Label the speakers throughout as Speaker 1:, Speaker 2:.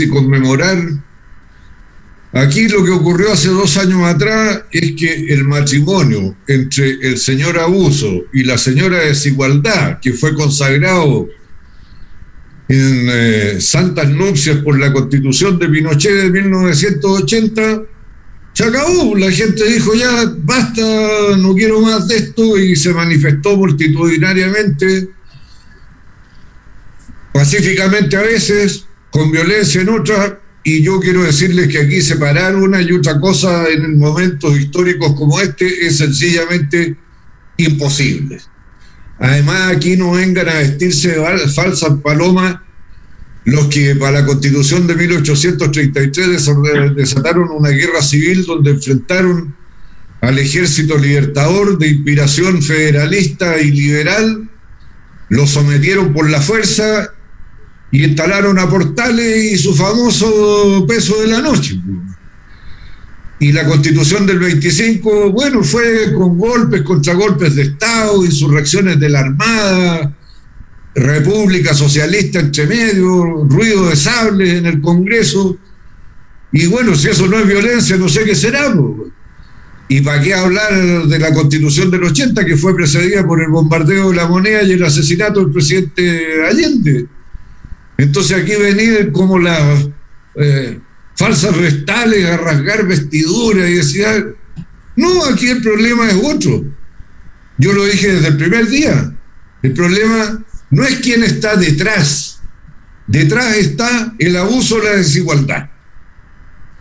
Speaker 1: y conmemorar. Aquí lo que ocurrió hace dos años atrás es que el matrimonio entre el señor Abuso y la señora Desigualdad, que fue consagrado en eh, santas nupcias por la constitución de Pinochet de 1980, se acabó. La gente dijo ya, basta, no quiero más de esto y se manifestó multitudinariamente, pacíficamente a veces, con violencia en otras. Y yo quiero decirles que aquí separar una y otra cosa en momentos históricos como este es sencillamente imposible. Además, aquí no vengan a vestirse de falsas palomas los que para la constitución de 1833 desataron una guerra civil donde enfrentaron al ejército libertador de inspiración federalista y liberal, lo sometieron por la fuerza y instalaron a Portales y su famoso peso de la noche. Y la constitución del 25, bueno, fue con golpes, contragolpes de Estado, insurrecciones de la Armada, República Socialista entre medio, ruido de sables en el Congreso. Y bueno, si eso no es violencia, no sé qué será. ¿Y para qué hablar de la constitución del 80 que fue precedida por el bombardeo de la moneda y el asesinato del presidente Allende? Entonces aquí venir como las eh, falsas restales a rasgar vestiduras y decir, ah, no, aquí el problema es otro. Yo lo dije desde el primer día. El problema no es quién está detrás. Detrás está el abuso la desigualdad.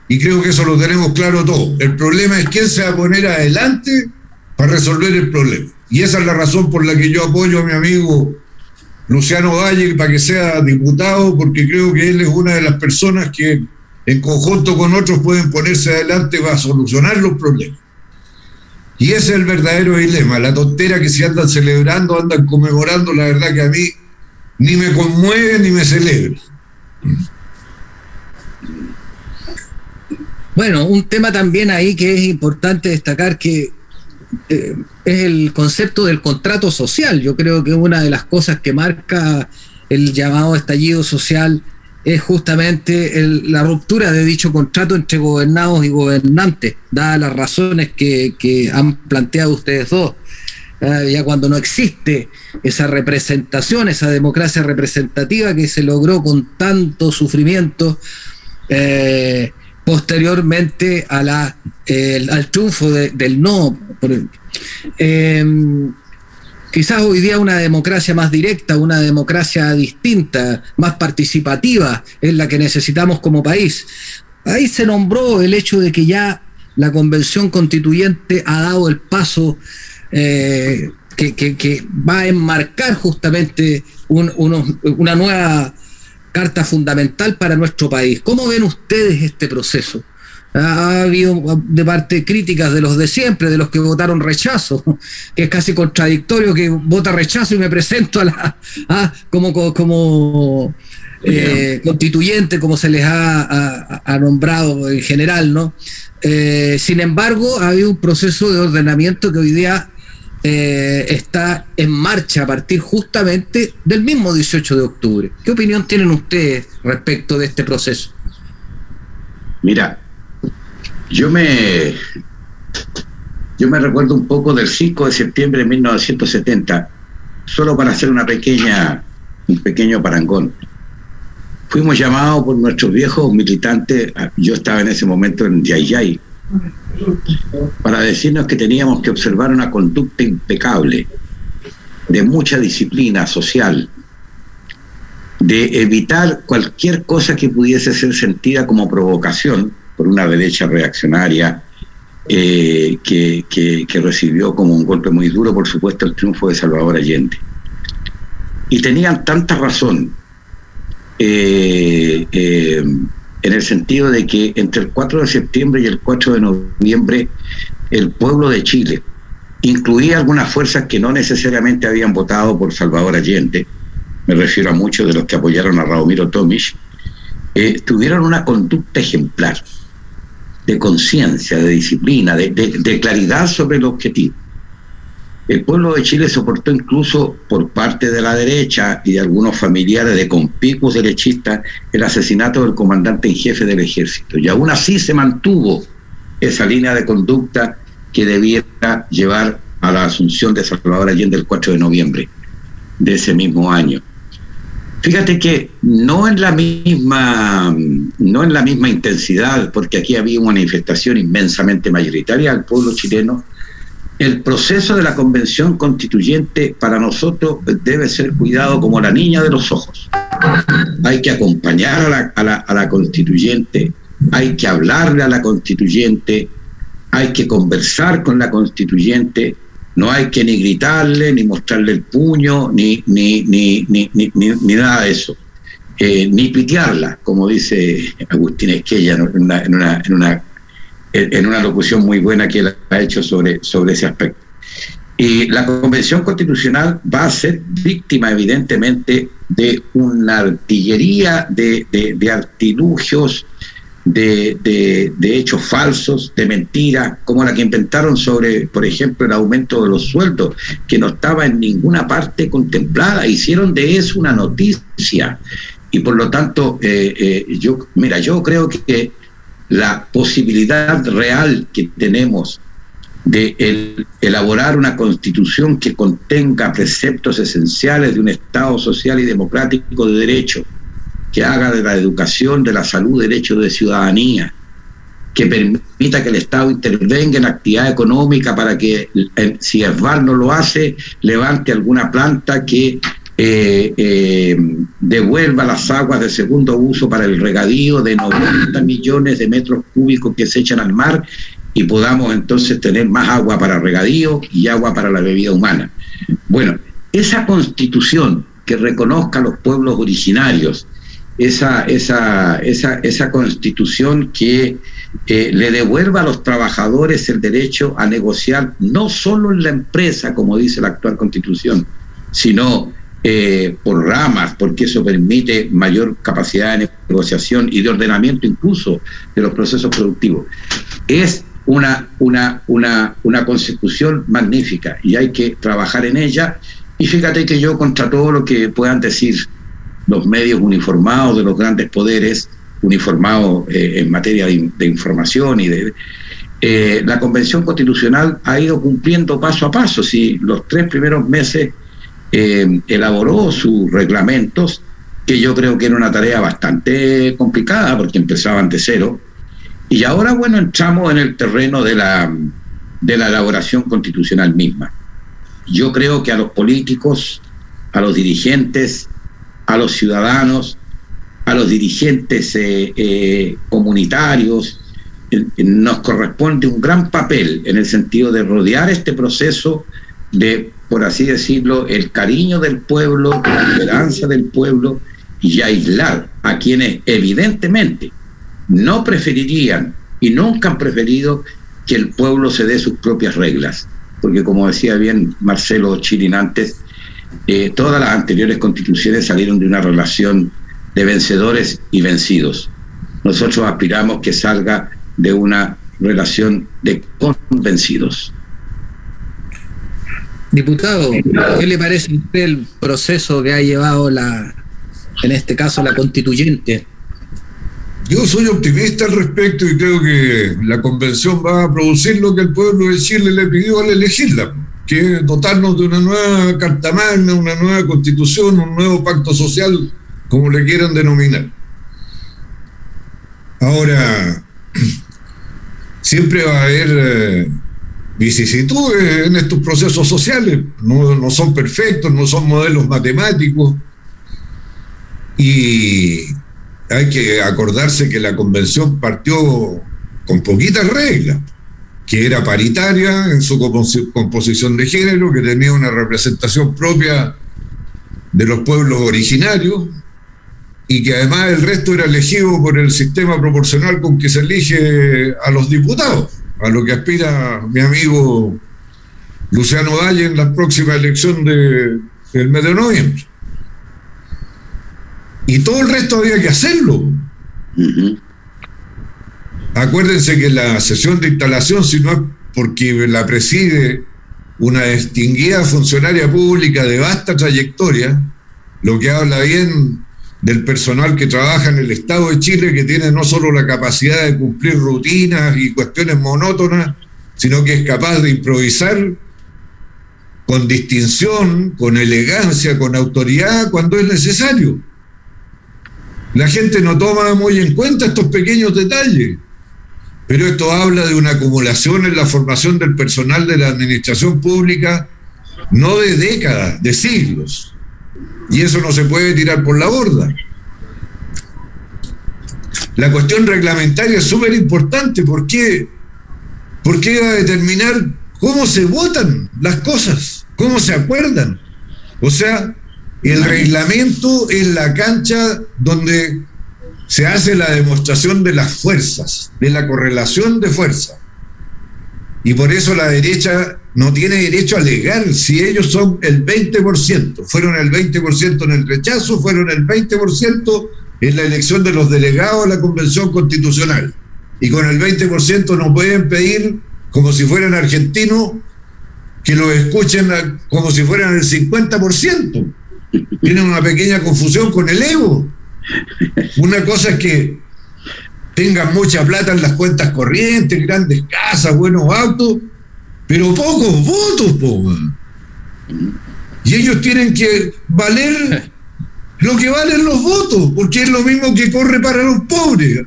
Speaker 1: Y creo que eso lo tenemos claro todo. El problema es quién se va a poner adelante para resolver el problema. Y esa es la razón por la que yo apoyo a mi amigo Luciano Valle para que sea diputado, porque creo que él es una de las personas que en conjunto con otros pueden ponerse adelante para solucionar los problemas. Y ese es el verdadero dilema, la tontera que se andan celebrando, andan conmemorando, la verdad que a mí ni me conmueve ni me celebra.
Speaker 2: Bueno, un tema también ahí que es importante destacar que eh, es el concepto del contrato social. Yo creo que una de las cosas que marca el llamado estallido social es justamente la ruptura de dicho contrato entre gobernados y gobernantes, dadas las razones que, han planteado ustedes dos. Ah, ya cuando no existe esa representación, esa democracia representativa que se logró con tanto sufrimiento eh, posteriormente a la, al triunfo del no. Eh, quizás hoy día una democracia más directa, una democracia distinta, más participativa, es la que necesitamos como país. Ahí se nombró el hecho de que ya la convención constituyente ha dado el paso eh, que, va a enmarcar justamente una nueva carta fundamental para nuestro país. ¿Cómo ven ustedes este proceso? ha habido de parte críticas de los de siempre, de los que votaron rechazo, que es casi contradictorio que vota rechazo y me presento a la, como, como eh, constituyente, como se les ha, nombrado en general, ¿no? Eh, sin embargo, ha habido un proceso de ordenamiento que hoy día eh, está en marcha a partir justamente del mismo 18 de octubre. ¿Qué opinión tienen ustedes respecto de este proceso?
Speaker 3: Mira, yo me, yo me recuerdo un poco del 5 de septiembre de 1970, solo para hacer una pequeña, un pequeño parangón. Fuimos llamados por nuestros viejos militantes, yo estaba en ese momento en Yayay, para decirnos que teníamos que observar una conducta impecable, de mucha disciplina social, de evitar cualquier cosa que pudiese ser sentida como provocación por una derecha reaccionaria eh, que, recibió como un golpe muy duro, por supuesto, el triunfo de Salvador Allende. Y tenían tanta razón eh, eh, en el sentido de que entre el 4 de septiembre y el 4 de noviembre el pueblo de Chile, incluía algunas fuerzas que no necesariamente habían votado por Salvador Allende, me refiero a muchos de los que apoyaron a Radomiro Tomic, tuvieron una conducta ejemplar de conciencia, de disciplina, de, claridad sobre el objetivo. El pueblo de Chile soportó incluso por parte de la derecha y de algunos familiares de conspicuos derechistas el asesinato del comandante en jefe del ejército. Y aún así se mantuvo esa línea de conducta que debiera llevar a la asunción de Salvador Allende el 4 de noviembre de ese mismo año. Fíjate que no en la misma, no en la misma intensidad, porque aquí había una manifestación inmensamente mayoritaria del pueblo chileno, el proceso de la convención constituyente para nosotros debe ser cuidado como la niña de los ojos. Hay que acompañar a la, a la, a la constituyente, hay que hablarle a la constituyente, hay que conversar con la constituyente, no hay que ni gritarle, ni mostrarle el puño, ni, ni, ni, ni, nada de eso. Eh, ni pitearla, como dice Agustín Esquella en una, en una, en una, en una locución muy buena que él ha hecho sobre, sobre ese aspecto. Y la Convención Constitucional va a ser víctima, evidentemente, de una artillería de, de, de artilugios, de, hechos falsos, de mentiras, como la que inventaron sobre, por ejemplo, el aumento de los sueldos, que no estaba en ninguna parte contemplada. Hicieron de eso una noticia. Y por lo tanto, eh, eh, yo, mira, yo creo que la posibilidad real que tenemos de elaborar una constitución que contenga preceptos esenciales de un Estado social y democrático de derecho, que haga de la educación, de la salud, derecho de ciudadanía, que permita que el Estado intervenga en actividad económica para que, eh, si ESVAL no lo hace, levante alguna planta que eh, eh, devuelva las aguas de segundo uso para el regadío de 90 millones de metros cúbicos que se echan al mar y podamos entonces tener más agua para regadío y agua para la bebida humana. Bueno, esa constitución que reconozca a los pueblos originarios, esa, esa, esa, esa constitución que eh, le devuelva a los trabajadores el derecho a negociar no solo en la empresa, como dice la actual constitución, sino eh, por ramas, porque eso permite mayor capacidad de negociación y de ordenamiento incluso de los procesos productivos. Es una, una, una, una constitución magnífica y hay que trabajar en ella. Y fíjate que yo contra todo lo que puedan decir los medios uniformados de los grandes poderes, uniformados eh, en materia de, información y de... Eh, la Convención Constitucional ha ido cumpliendo paso a paso. Si los tres primeros meses eh, elaboró sus reglamentos, que yo creo que era una tarea bastante complicada porque empezaban de cero. Y ahora, bueno, entramos en el terreno de la, de la elaboración constitucional misma. Yo creo que a los políticos, a los dirigentes, a los ciudadanos, a los dirigentes eh, eh, comunitarios, nos corresponde un gran papel en el sentido de rodear este proceso de, por así decirlo, el cariño del pueblo, la esperanza del pueblo y aislar a quienes evidentemente no preferirían y nunca han preferido que el pueblo se dé sus propias reglas. Porque como decía bien Marcelo Chirin antes, eh, todas las anteriores constituciones salieron de una relación de vencedores y vencidos. Nosotros aspiramos que salga de una relación de convencidos.
Speaker 2: Diputado, ¿qué le parece a usted el proceso que ha llevado la, en este caso, la constituyente?
Speaker 1: Yo soy optimista al respecto y creo que la convención va a producir lo que el pueblo de Chile le pidió al elegirla que dotarnos de una nueva Carta Magna, una nueva constitución, un nuevo pacto social, como le quieran denominar. Ahora, siempre va a haber eh, vicisitudes en estos procesos sociales, no, no son perfectos, no son modelos matemáticos, y hay que acordarse que la convención partió con poquitas reglas que era paritaria en su composición de género, que tenía una representación propia de los pueblos originarios y que además el resto era elegido por el sistema proporcional con que se elige a los diputados, a lo que aspira mi amigo Luciano Valle en la próxima elección de, del mes de noviembre. Y todo el resto había que hacerlo. Acuérdense que la sesión de instalación, si no es porque la preside una distinguida funcionaria pública de vasta trayectoria, lo que habla bien del personal que trabaja en el Estado de Chile, que tiene no solo la capacidad de cumplir rutinas y cuestiones monótonas, sino que es capaz de improvisar con distinción, con elegancia, con autoridad cuando es necesario. La gente no toma muy en cuenta estos pequeños detalles, pero esto habla de una acumulación en la formación del personal de la administración pública, no de décadas, de siglos. Y eso no se puede tirar por la borda. La cuestión reglamentaria es súper importante. ¿Por qué? Porque va a determinar cómo se votan las cosas, cómo se acuerdan. O sea, el reglamento es la cancha donde se hace la demostración de las fuerzas, de la correlación de fuerza. Y por eso la derecha no tiene derecho a alegar si ellos son el 20%. Fueron el 20% en el rechazo, fueron el 20% en la elección de los delegados a la Convención Constitucional. Y con el 20% no pueden pedir, como si fueran argentinos, que lo escuchen como si fueran el 50%. Tienen una pequeña confusión con el ego. Una cosa es que tengan mucha plata en las cuentas corrientes, grandes casas, buenos autos, pero pocos votos, po. Y ellos tienen que valer lo que valen los votos, porque es lo mismo que corre para los pobres.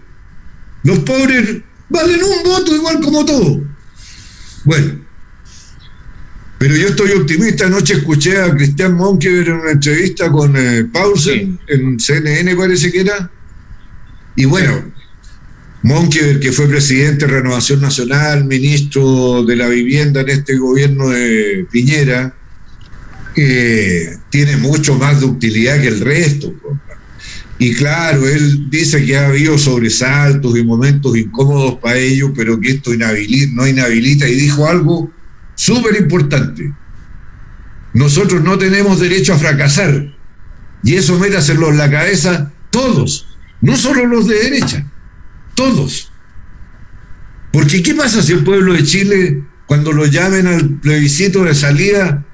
Speaker 1: Los pobres valen un voto igual como todos. Bueno, pero yo estoy optimista. Anoche escuché a Cristian Monkever en una entrevista con eh, Paulsen en CNN, parece que era. Y bueno, Monkever, que fue presidente de Renovación Nacional, ministro de la Vivienda en este gobierno de Piñera, eh, tiene mucho más de utilidad que el resto. Y claro, él dice que ha habido sobresaltos y momentos incómodos para ellos, pero que esto inhabilita, no inhabilita. Y dijo algo súper importante. Nosotros no tenemos derecho a fracasar. Y eso métaselo en la cabeza todos, no solo los de derecha, todos. Porque ¿qué pasa si el pueblo de Chile, cuando lo llamen al plebiscito de salida,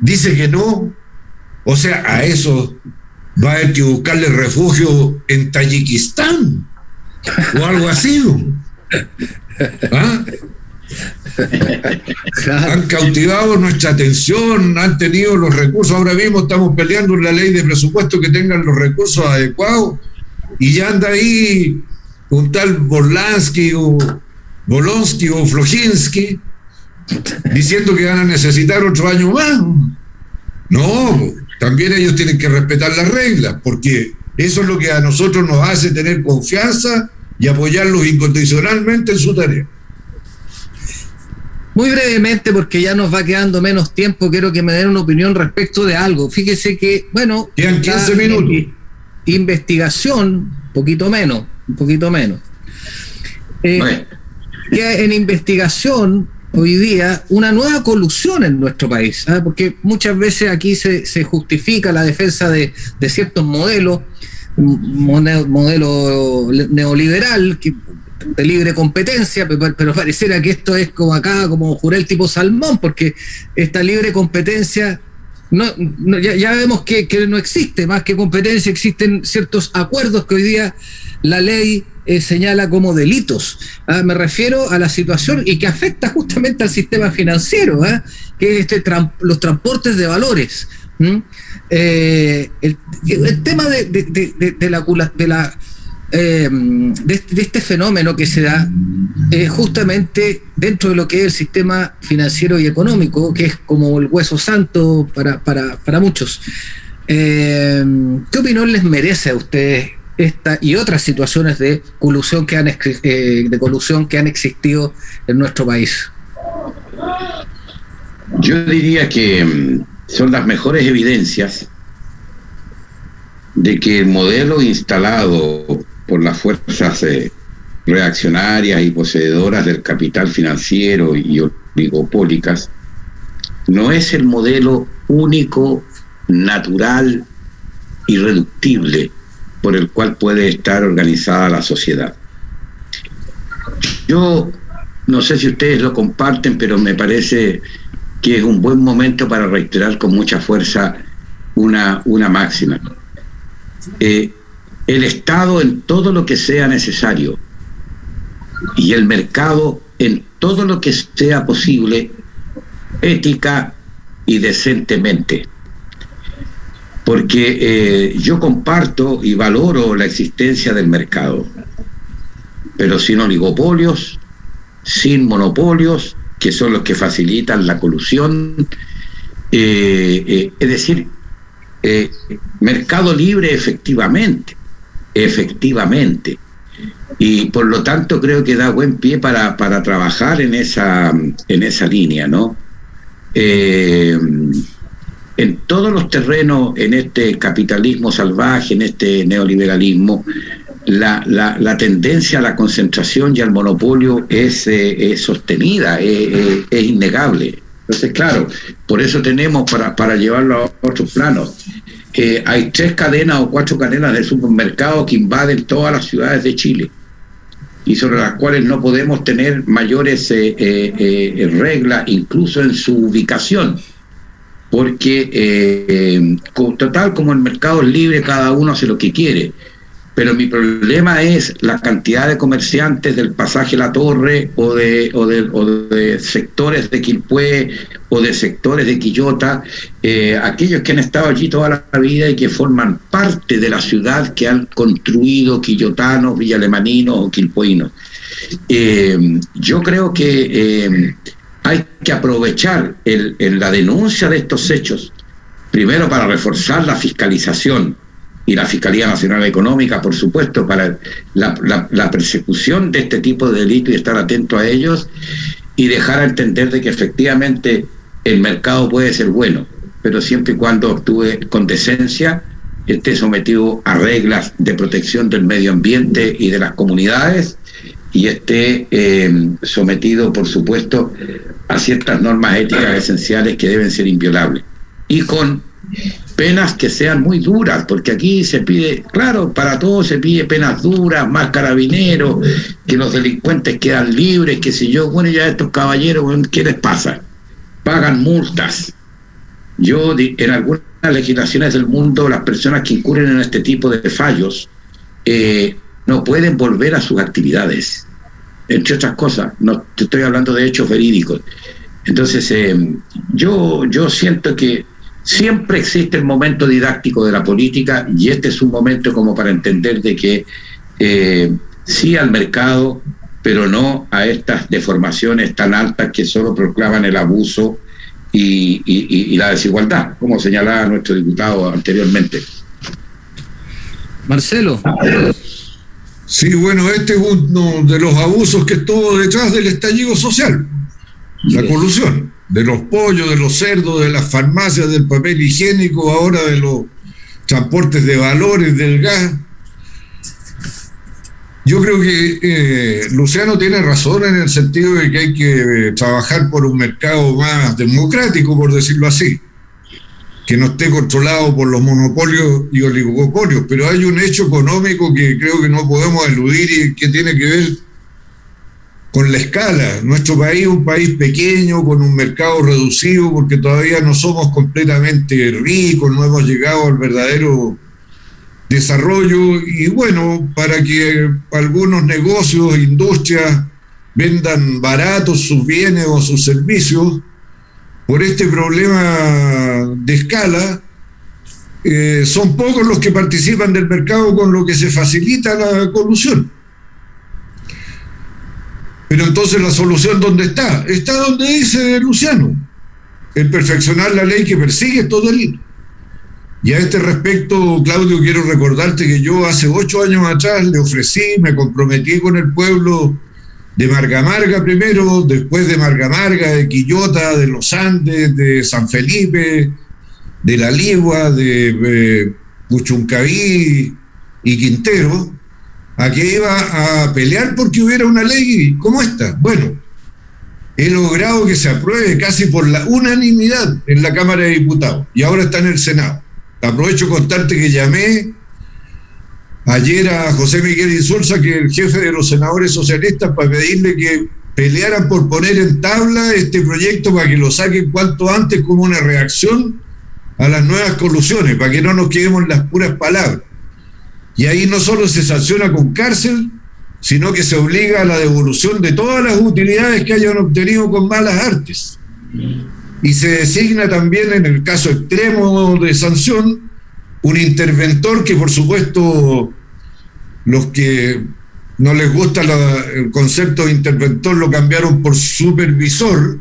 Speaker 1: dice que no? O sea, a eso va a haber que buscarle refugio en Tayikistán o algo así. ¿Ah? Han cautivado nuestra atención, han tenido los recursos. Ahora mismo estamos peleando en la ley de presupuesto que tengan los recursos adecuados y ya anda ahí un tal Borlansky o Bolonsky o Flojinski diciendo que van a necesitar otro año más. No, también ellos tienen que respetar las reglas, porque eso es lo que a nosotros nos hace tener confianza y apoyarlos incondicionalmente en su tarea.
Speaker 2: Muy brevemente, porque ya nos va quedando menos tiempo, quiero que me den una opinión respecto de algo. Fíjese que, bueno.
Speaker 1: Quedan 15 minutos.
Speaker 2: Investigación, poquito menos, un poquito menos. Eh, en investigación hoy día una nueva colusión en nuestro país, ¿ah? porque muchas veces aquí se, se justifica la defensa de, de ciertos modelos, modelo neoliberal, que de libre competencia, pero, pareciera que esto es como acá, como jurel tipo salmón, porque esta libre competencia no, ya, vemos que, no existe, más que competencia, existen ciertos acuerdos que hoy día la ley eh, señala como delitos. Ah, me refiero a la situación y que afecta justamente al sistema financiero, ¿ah? que es este los transportes de valores. Eh, el, tema de, de la, de la eh, de, este fenómeno que se da eh, justamente dentro de lo que es el sistema financiero y económico, que es como el hueso santo para, para, muchos. Eh, ¿Qué opinión les merece a ustedes esta y otras situaciones de colusión que han, de colusión que han existido en nuestro país?
Speaker 3: Yo diría que mm, son las mejores evidencias de que el modelo instalado por las fuerzas eh, reaccionarias y poseedoras del capital financiero y oligopólicas, no es el modelo único, natural, irreductible por el cual puede estar organizada la sociedad. Yo no sé si ustedes lo comparten, pero me parece que es un buen momento para reiterar con mucha fuerza una, una máxima. Eh, el Estado en todo lo que sea necesario y el mercado en todo lo que sea posible, ética y decentemente. Porque eh, yo comparto y valoro la existencia del mercado, pero sin oligopolios, sin monopolios, que son los que facilitan la colusión. Eh, es decir, eh, mercado libre efectivamente, efectivamente. Y por lo tanto creo que da buen pie para, para trabajar en esa, en esa línea, ¿no? Eh, en todos los terrenos, en este capitalismo salvaje, en este neoliberalismo, la, la, tendencia a la concentración y al monopolio es, eh, sostenida, es innegable. Entonces, claro, por eso tenemos, para, para llevarlo a otros planos, eh, hay tres cadenas o cuatro cadenas de supermercados que invaden todas las ciudades de Chile y sobre las cuales no podemos tener mayores eh, eh, reglas, incluso en su ubicación, porque total como el mercado es libre, cada uno hace lo que quiere pero mi problema es la cantidad de comerciantes del pasaje La Torre o de, sectores de Quilpué o de sectores de Quillota, eh, aquellos que han estado allí toda la vida y que forman parte de la ciudad que han construido quillotanos, villalemaninos o quilpuinos. Eh, yo creo que eh, hay que aprovechar la denuncia de estos hechos, primero para reforzar la fiscalización, y la Fiscalía Nacional Económica, por supuesto, para la, persecución de este tipo de delitos y estar atento a ellos y dejar a entender de que efectivamente el mercado puede ser bueno, pero siempre y cuando actúe con decencia, esté sometido a reglas de protección del medio ambiente y de las comunidades y esté eh, sometido, por supuesto, a ciertas normas éticas esenciales que deben ser inviolables. Y con penas que sean muy duras, porque aquí se pide, claro, para todos se pide penas duras, más carabineros, que los delincuentes quedan libres, que si yo, bueno, ya estos caballeros, ¿qué les pasa? Pagan multas. Yo, en algunas legislaciones del mundo, las personas que incurren en este tipo de fallos eh, no pueden volver a sus actividades, entre otras cosas. No te estoy hablando de hechos verídicos. Entonces, eh, yo, yo siento que Siempre existe el momento didáctico de la política y este es un momento como para entender de que eh, sí al mercado, pero no a estas deformaciones tan altas que solo proclaman el abuso y, la desigualdad, como señalaba nuestro diputado anteriormente.
Speaker 2: Marcelo.
Speaker 1: Sí, bueno, este es uno de los abusos que estuvo detrás del estallido social, la colusión de los pollos, de los cerdos, de las farmacias, del papel higiénico, ahora de los transportes de valores, del gas. Yo creo que eh, Luciano tiene razón en el sentido de que hay que trabajar por un mercado más democrático, por decirlo así, que no esté controlado por los monopolios y oligopolios, pero hay un hecho económico que creo que no podemos eludir y que tiene que ver con la escala. Nuestro país es un país pequeño, con un mercado reducido, porque todavía no somos completamente ricos, no hemos llegado al verdadero desarrollo. Y bueno, para que algunos negocios, industrias, vendan baratos sus bienes o sus servicios, por este problema de escala, eh, son pocos los que participan del mercado con lo que se facilita la colusión. Pero entonces la solución, ¿dónde está? Está donde dice Luciano, en perfeccionar la ley que persigue estos delitos. Y a este respecto, Claudio, quiero recordarte que yo hace ocho años atrás le ofrecí, me comprometí con el pueblo de Margamarga primero, después de Margamarga, de Quillota, de los Andes, de San Felipe, de La Ligua, de Puchuncaví y Quintero, a que iba a pelear porque hubiera una ley como esta. Bueno, he logrado que se apruebe casi por la unanimidad en la Cámara de Diputados y ahora está en el Senado. Aprovecho contarte que llamé ayer a José Miguel Insulza, que es el jefe de los senadores socialistas, para pedirle que pelearan por poner en tabla este proyecto para que lo saquen cuanto antes como una reacción a las nuevas colusiones, para que no nos quedemos las puras palabras. Y ahí no solo se sanciona con cárcel, sino que se obliga a la devolución de todas las utilidades que hayan obtenido con malas artes. Y se designa también, en el caso extremo de sanción, un interventor que por supuesto los que no les gusta el concepto de interventor lo cambiaron por supervisor,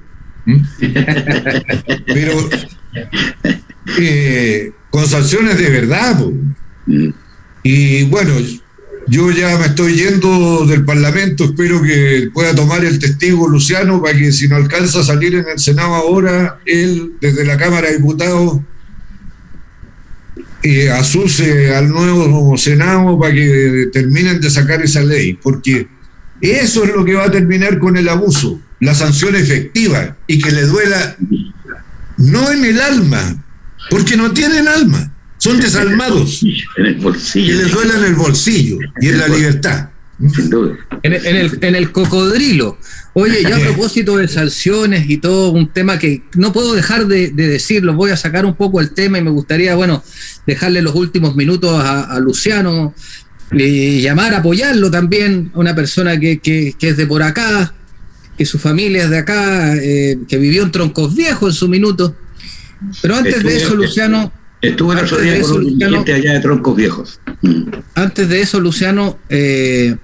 Speaker 1: pero eh, con sanciones de verdad. Y bueno, yo ya me estoy yendo del Parlamento, espero que pueda tomar el testigo Luciano para que si no alcanza a salir en el Senado ahora, él desde la Cámara de Diputados eh, asuse al nuevo Senado para que terminen de sacar esa ley, porque eso es lo que va a terminar con el abuso, la sanción efectiva y que le duela no en el alma, porque no tienen alma son desalmados.
Speaker 3: En el bolsillo.
Speaker 1: Y les duele en el bolsillo y en la libertad.
Speaker 2: Sin duda. En el, en el, cocodrilo. Oye, ya a propósito de sanciones y todo, un tema que no puedo dejar de, decirlo, voy a sacar un poco el tema y me gustaría, bueno, dejarle los últimos minutos a, Luciano, y llamar, apoyarlo también, una persona que, que, es de por acá, que su familia es de acá, eh, que vivió en Troncos Viejos en su minuto. Pero antes de eso, Luciano
Speaker 3: Estuve el otro día con un cliente allá de troncos viejos.
Speaker 2: Antes de eso, Luciano, eh,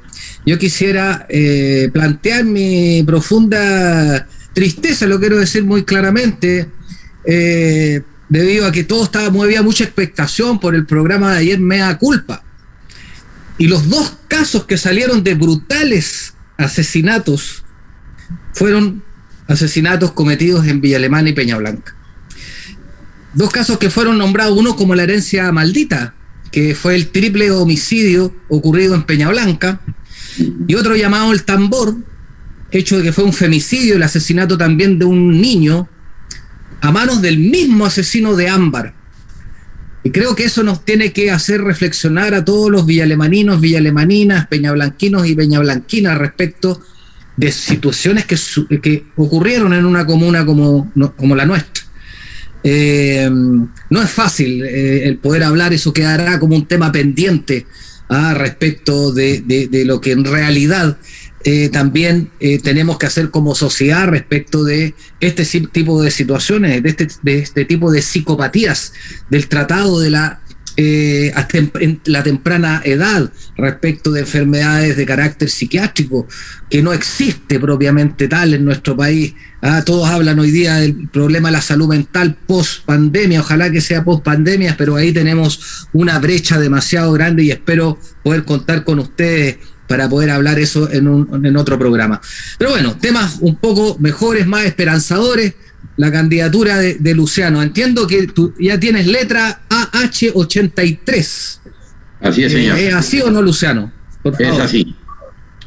Speaker 2: yo quisiera eh, plantear mi profunda tristeza, lo quiero decir muy claramente, eh, debido a que todo estaba, había mucha expectación por el programa de ayer Mea Culpa. Y los dos casos que salieron de brutales asesinatos fueron asesinatos cometidos en Villa Alemana y Peña Blanca dos casos que fueron nombrados, uno como la herencia maldita, que fue el triple homicidio ocurrido en Peña Blanca, y otro llamado el tambor, hecho de que fue un femicidio, el asesinato también de un niño a manos del mismo asesino de Ámbar. Y creo que eso nos tiene que hacer reflexionar a todos los villalemaninos, villalemaninas, peñablanquinos y peñablanquinas respecto de situaciones que, que ocurrieron en una comuna como, como la nuestra. Eh, no es fácil eh, el poder hablar, eso quedará como un tema pendiente ah, respecto de, lo que en realidad eh, también tenemos que hacer como sociedad respecto de este tipo de situaciones, este, de este tipo de psicopatías, del tratado de la eh, la temprana edad respecto de enfermedades de carácter psiquiátrico, que no existe propiamente tal en nuestro país. Ah, todos hablan hoy día del problema de la salud mental post pandemia, ojalá que sea post pandemia, pero ahí tenemos una brecha demasiado grande y espero poder contar con ustedes para poder hablar eso en, un, en otro programa. Pero bueno, temas un poco mejores, más esperanzadores la candidatura de, Luciano. Entiendo que tú ya tienes letra AH83.
Speaker 3: Así es, señor.
Speaker 2: ¿Es así o no, Luciano?
Speaker 3: es así,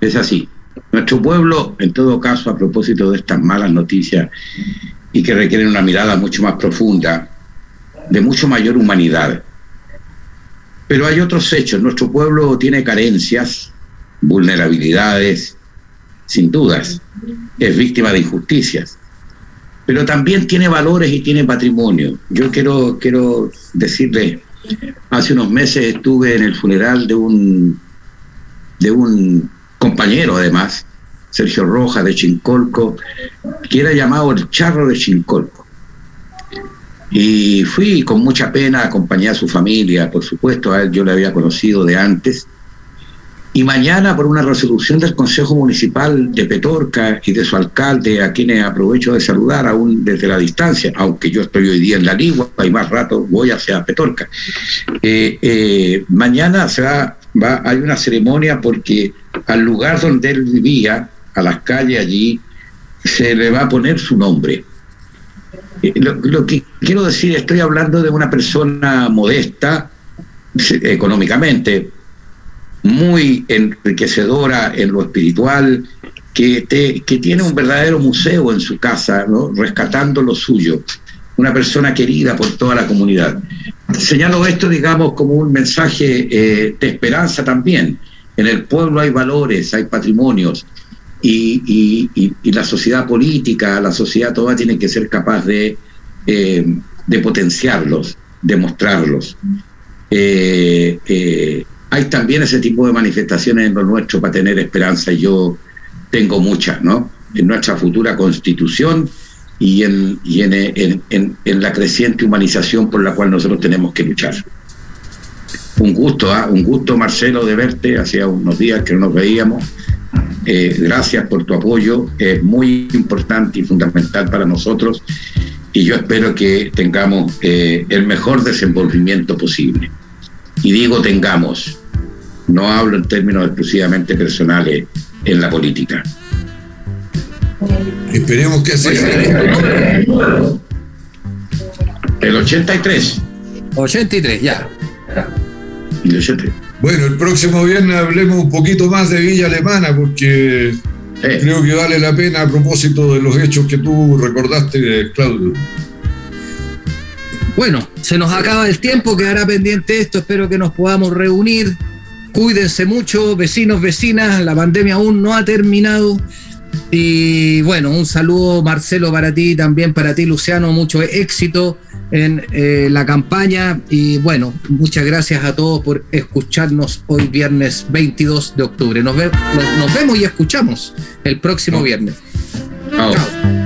Speaker 3: es así. Nuestro pueblo, en todo caso, a propósito de estas malas noticias y que requieren una mirada mucho más profunda, de mucho mayor humanidad. Pero hay otros hechos. Nuestro pueblo tiene carencias, vulnerabilidades, sin dudas. Es víctima de injusticias pero también tiene valores y tiene patrimonio. Yo quiero, quiero decirle, hace unos meses estuve en el funeral de un, de un compañero además, Sergio Rojas de Chincolco, que era llamado el Charro de Chincolco. Y fui con mucha pena, acompañé a su familia, por supuesto, a él yo le había conocido de antes, y mañana, por una resolución del Consejo Municipal de Petorca y de su alcalde, a quienes aprovecho de saludar aún desde la distancia, aunque yo estoy hoy día en la Ligua y más rato voy hacia Petorca, eh, eh, mañana se va, hay una ceremonia porque al lugar donde él vivía, a las calles allí, se le va a poner su nombre. Eh, lo que quiero decir, estoy hablando de una persona modesta económicamente, muy enriquecedora en lo espiritual, que, que tiene un verdadero museo en su casa, ¿no? rescatando lo suyo, una persona querida por toda la comunidad. Señalo esto, digamos, como un mensaje eh, de esperanza también. En el pueblo hay valores, hay patrimonios, y, la sociedad política, la sociedad toda tiene que ser capaz de, eh, de potenciarlos, de mostrarlos. Eh, hay también ese tipo de manifestaciones en lo nuestro para tener esperanza y yo tengo muchas, ¿no? En nuestra futura constitución y en, y en, en, la creciente humanización por la cual nosotros tenemos que luchar. Un gusto, ¿ah? un gusto Marcelo de verte, hacía unos días que no nos veíamos eh, gracias por tu apoyo, es muy importante y fundamental para nosotros y yo espero que tengamos eh, el mejor desenvolvimiento posible. Y digo tengamos, no hablo en términos exclusivamente personales en la política.
Speaker 1: Esperemos que sea.
Speaker 3: El 83.
Speaker 2: 83, ya.
Speaker 1: El 83. Bueno, el próximo viernes hablemos un poquito más de Villa Alemana, porque creo que vale la pena a propósito de los hechos que tú recordaste, Claudio.
Speaker 2: Bueno, se nos acaba el tiempo, quedará pendiente esto, espero que nos podamos reunir. Cuídense mucho, vecinos, vecinas, la pandemia aún no ha terminado. Y bueno, un saludo Marcelo para ti, también para ti Luciano, mucho éxito en eh, la campaña y bueno, muchas gracias a todos por escucharnos hoy viernes 22 de octubre. Nos, nos, vemos y escuchamos el próximo viernes. Chao.